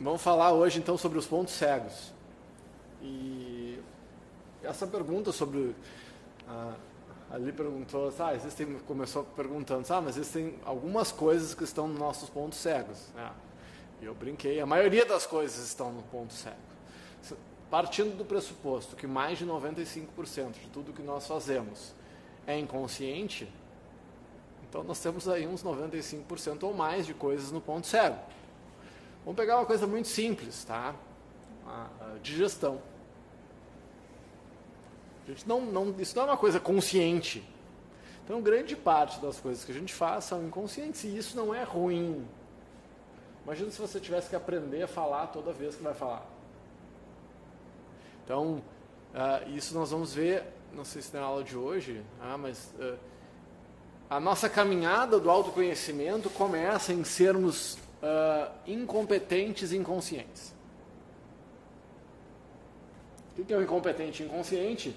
vamos falar hoje então sobre os pontos cegos. E essa pergunta sobre ah, ali perguntou, ah, existem começou perguntando, ah, mas existem algumas coisas que estão nos nossos pontos cegos. Ah, e eu brinquei, a maioria das coisas estão no ponto cego. Partindo do pressuposto que mais de 95% de tudo que nós fazemos é inconsciente, então nós temos aí uns 95% ou mais de coisas no ponto cego. Vamos pegar uma coisa muito simples, tá? A, digestão. A gente não, não, isso não é uma coisa consciente. Então, grande parte das coisas que a gente faz são inconscientes e isso não é ruim. Imagina se você tivesse que aprender a falar toda vez que vai falar. Então, uh, isso nós vamos ver, não sei se tem aula de hoje, ah, mas uh, a nossa caminhada do autoconhecimento começa em sermos uh, incompetentes inconscientes. O que é o incompetente e inconsciente?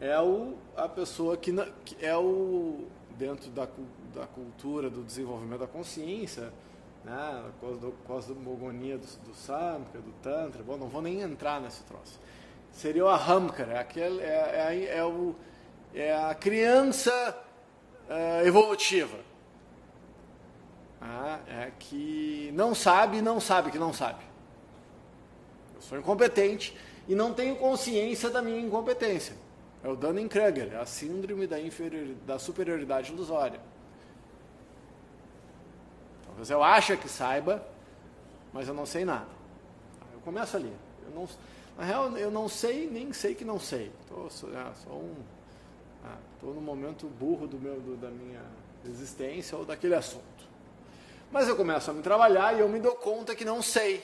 É o, a pessoa que, que é o, dentro da, da cultura do desenvolvimento da consciência, né, cosmogonia do, do Samkhya, do Tantra, bom, não vou nem entrar nesse troço. Seria o Ahamkara, é, aquele, é, é, é, o, é a criança é, evolutiva. Ah, é que não sabe não sabe que não sabe. Eu sou incompetente e não tenho consciência da minha incompetência. É o Dunning-Kruger, é a síndrome da, da superioridade ilusória. Talvez eu ache que saiba, mas eu não sei nada. Eu começo ali. Eu não, na real, eu não sei, nem sei que não sei. Estou é, só um, ah, no momento burro do meu, do, da minha existência ou daquele assunto. Mas eu começo a me trabalhar e eu me dou conta que não sei.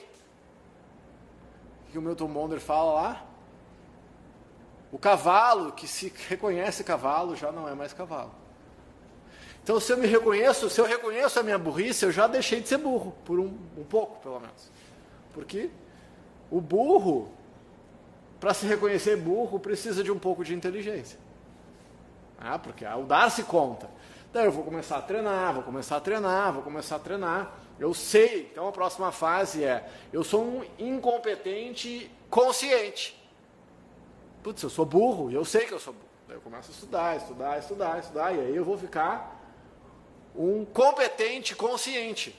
O que o Milton Bonder fala lá? O cavalo que se reconhece cavalo já não é mais cavalo. Então, se eu me reconheço, se eu reconheço a minha burrice, eu já deixei de ser burro, por um, um pouco, pelo menos. Porque o burro, para se reconhecer burro, precisa de um pouco de inteligência. Ah, porque ao dar-se conta. Então, eu vou começar a treinar, vou começar a treinar, vou começar a treinar. Eu sei, então a próxima fase é: eu sou um incompetente consciente. Putz, eu sou burro, e eu sei que eu sou burro. Daí eu começo a estudar, estudar, estudar, estudar, e aí eu vou ficar um competente consciente.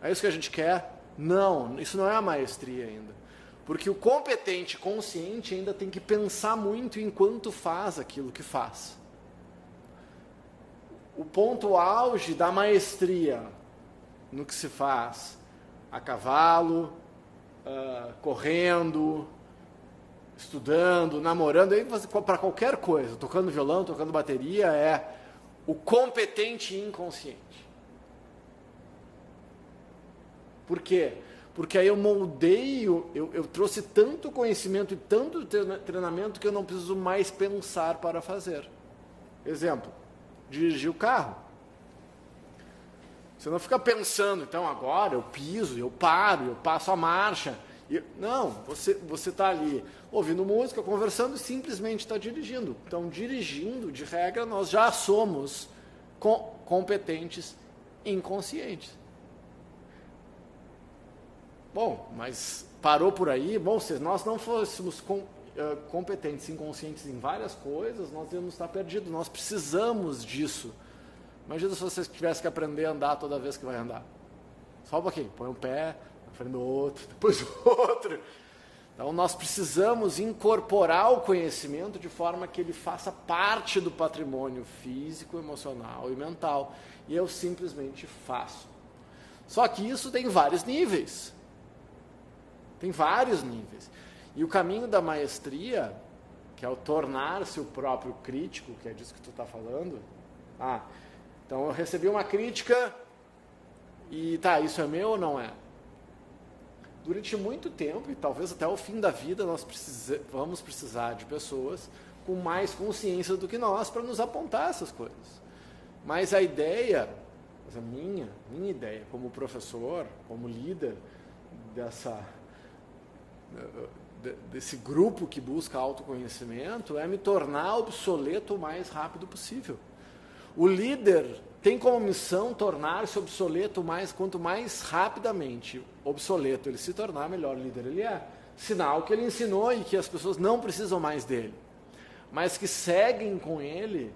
É isso que a gente quer? Não, isso não é a maestria ainda. Porque o competente consciente ainda tem que pensar muito enquanto faz aquilo que faz. O ponto auge da maestria no que se faz a cavalo, uh, correndo, estudando, namorando, para qualquer coisa, tocando violão, tocando bateria, é o competente inconsciente. Por quê? Porque aí eu moldei, eu, eu trouxe tanto conhecimento e tanto treinamento que eu não preciso mais pensar para fazer. Exemplo, dirigir o carro. Você não fica pensando, então agora eu piso, eu paro, eu passo a marcha. não, você está ali ouvindo música, conversando e simplesmente está dirigindo. Então, dirigindo, de regra, nós já somos com, competentes inconscientes. Bom, mas parou por aí? Bom, se nós não fôssemos com, uh, competentes inconscientes em várias coisas, nós íamos estar perdidos. Nós precisamos disso. Imagina se você tivesse que aprender a andar toda vez que vai andar. Só um pouquinho, põe um pé na frente do outro, depois o outro. Então, nós precisamos incorporar o conhecimento de forma que ele faça parte do patrimônio físico, emocional e mental. E eu simplesmente faço. Só que isso tem vários níveis. Tem vários níveis. E o caminho da maestria, que é o tornar-se o próprio crítico, que é disso que tu está falando. Ah, então eu recebi uma crítica e tá, isso é meu ou não é? durante muito tempo, e talvez até o fim da vida, nós precisa, vamos precisar de pessoas com mais consciência do que nós para nos apontar essas coisas. Mas a ideia, a minha, minha ideia como professor, como líder dessa desse grupo que busca autoconhecimento é me tornar obsoleto o mais rápido possível. O líder tem como missão tornar-se obsoleto mais quanto mais rapidamente obsoleto ele se tornar, melhor líder ele é. Sinal que ele ensinou e que as pessoas não precisam mais dele, mas que seguem com ele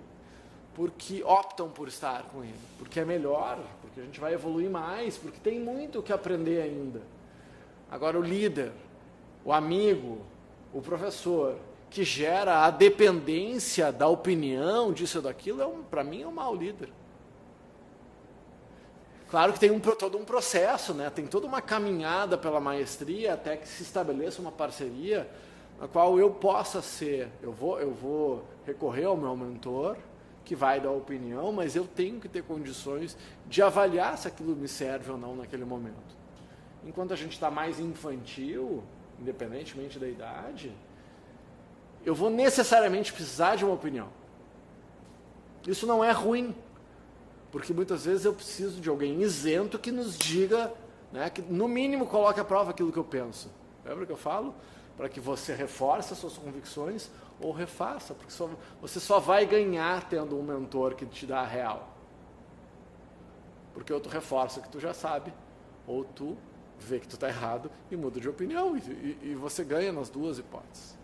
porque optam por estar com ele, porque é melhor, porque a gente vai evoluir mais, porque tem muito o que aprender ainda. Agora, o líder, o amigo, o professor, que gera a dependência da opinião disso ou daquilo, é um, para mim é um mau líder. Claro que tem um, todo um processo, né? tem toda uma caminhada pela maestria até que se estabeleça uma parceria na qual eu possa ser, eu vou, eu vou recorrer ao meu mentor, que vai dar opinião, mas eu tenho que ter condições de avaliar se aquilo me serve ou não naquele momento. Enquanto a gente está mais infantil, independentemente da idade, eu vou necessariamente precisar de uma opinião. Isso não é ruim, porque muitas vezes eu preciso de alguém isento que nos diga, né, que no mínimo coloque à prova aquilo que eu penso. Lembra que eu falo? Para que você reforce as suas convicções ou refaça, porque só, você só vai ganhar tendo um mentor que te dá a real. Porque ou tu reforça o que tu já sabe, ou tu vê que tu está errado e muda de opinião, e, e, e, você ganha nas duas hipóteses.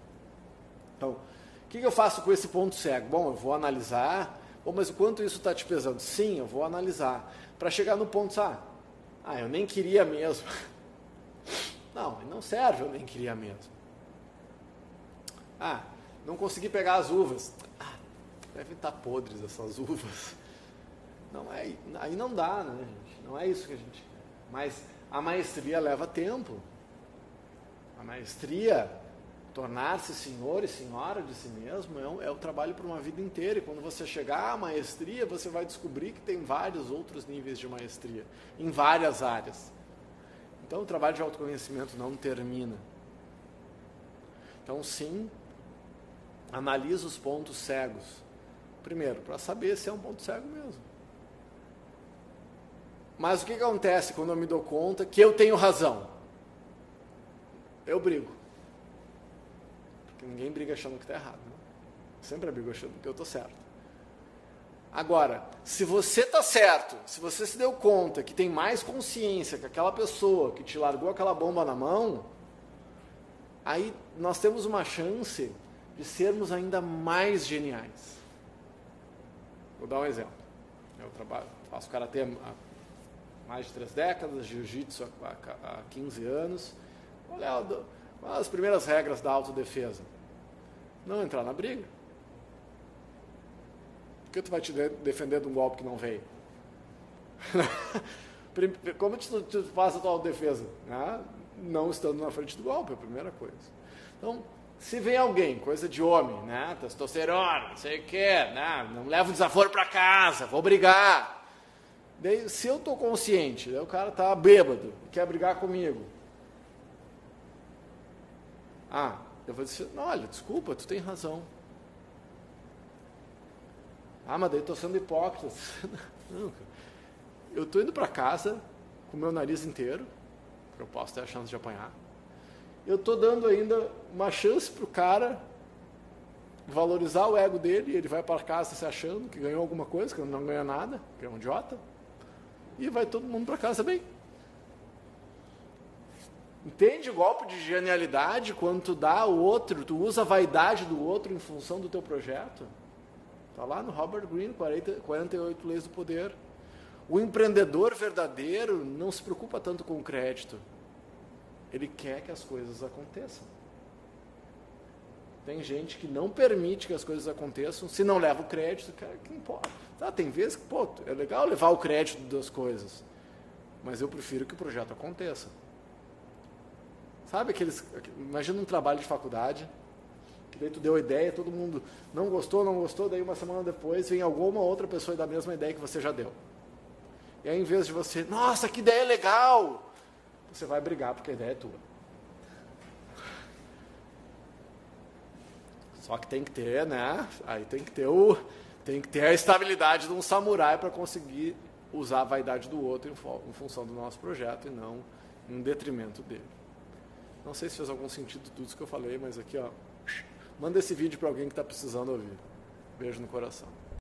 Então, o que, que eu faço com esse ponto cego? Bom, eu vou analisar, bom, mas o quanto isso está te pesando? Sim, eu vou analisar, para chegar no ponto, ah, ah, eu nem queria mesmo. Não, não serve, eu nem queria mesmo. Ah, não consegui pegar as uvas. Ah, devem estar podres essas uvas. Não é, aí não dá, né, gente? Não é isso que a gente. Mas a maestria leva tempo. A maestria, tornar-se senhor e senhora de si mesmo, é, é o trabalho para uma vida inteira. E quando você chegar à maestria, você vai descobrir que tem vários outros níveis de maestria, em várias áreas. Então o trabalho de autoconhecimento não termina. Então, sim, analisa os pontos cegos. Primeiro, para saber se é um ponto cego mesmo. Mas o que, acontece quando eu me dou conta que eu tenho razão? Eu brigo. Porque ninguém briga achando que está errado. Né? Sempre brigo achando que eu estou certo. Agora, se você está certo, se você se deu conta que tem mais consciência que aquela pessoa que te largou aquela bomba na mão, aí nós temos uma chance de sermos ainda mais geniais. Vou dar um exemplo. Eu trabalho, faço karatê há mais de três décadas, jiu-jitsu há, há 15 anos. Olha as primeiras regras da autodefesa. Não entrar na briga. Por que tu vai te defender de um golpe que não veio? Como tu, tu faz a tua autodefesa? Ah, não estando na frente do golpe, é a primeira coisa. Então, se vem alguém, coisa de homem, né? Testosterona, não sei o que, né? Não leva o desaforo para casa, vou brigar. Daí, se eu estou consciente, o cara tá bêbado, quer brigar comigo. Ah, eu vou dizer, olha, desculpa, tu tem razão. Ah, mas daí estou sendo hipócrita. Não, eu estou indo para casa com meu nariz inteiro, porque eu posso ter a chance de apanhar eu estou dando ainda uma chance para o cara valorizar o ego dele, ele vai para casa se achando que ganhou alguma coisa, que não ganha nada, que é um idiota, e vai todo mundo para casa bem. Entende o golpe de genialidade quando tu dá o outro, tu usa a vaidade do outro em função do teu projeto? Está lá no Robert Greene, 40, 48 Leis do Poder. O empreendedor verdadeiro não se preocupa tanto com o crédito. Ele quer que as coisas aconteçam. Tem gente que não permite que as coisas aconteçam, se não leva o crédito, cara, que importa. Tá, tem vezes que, pô, é legal levar o crédito das coisas, mas eu prefiro que o projeto aconteça. Sabe aqueles. Imagina um trabalho de faculdade, que daí tu deu a ideia, todo mundo não gostou, não gostou, daí uma semana depois vem alguma outra pessoa e dá a mesma ideia que você já deu. E aí, em vez de você, nossa, que ideia legal! você vai brigar porque a ideia é tua. Só que tem que ter, né? Aí tem que ter o tem que ter a estabilidade de um samurai para conseguir usar a vaidade do outro em, em, função do nosso projeto e não em detrimento dele. Não sei se fez algum sentido tudo isso que eu falei, mas aqui, ó, manda esse vídeo para alguém que está precisando ouvir. Beijo no coração.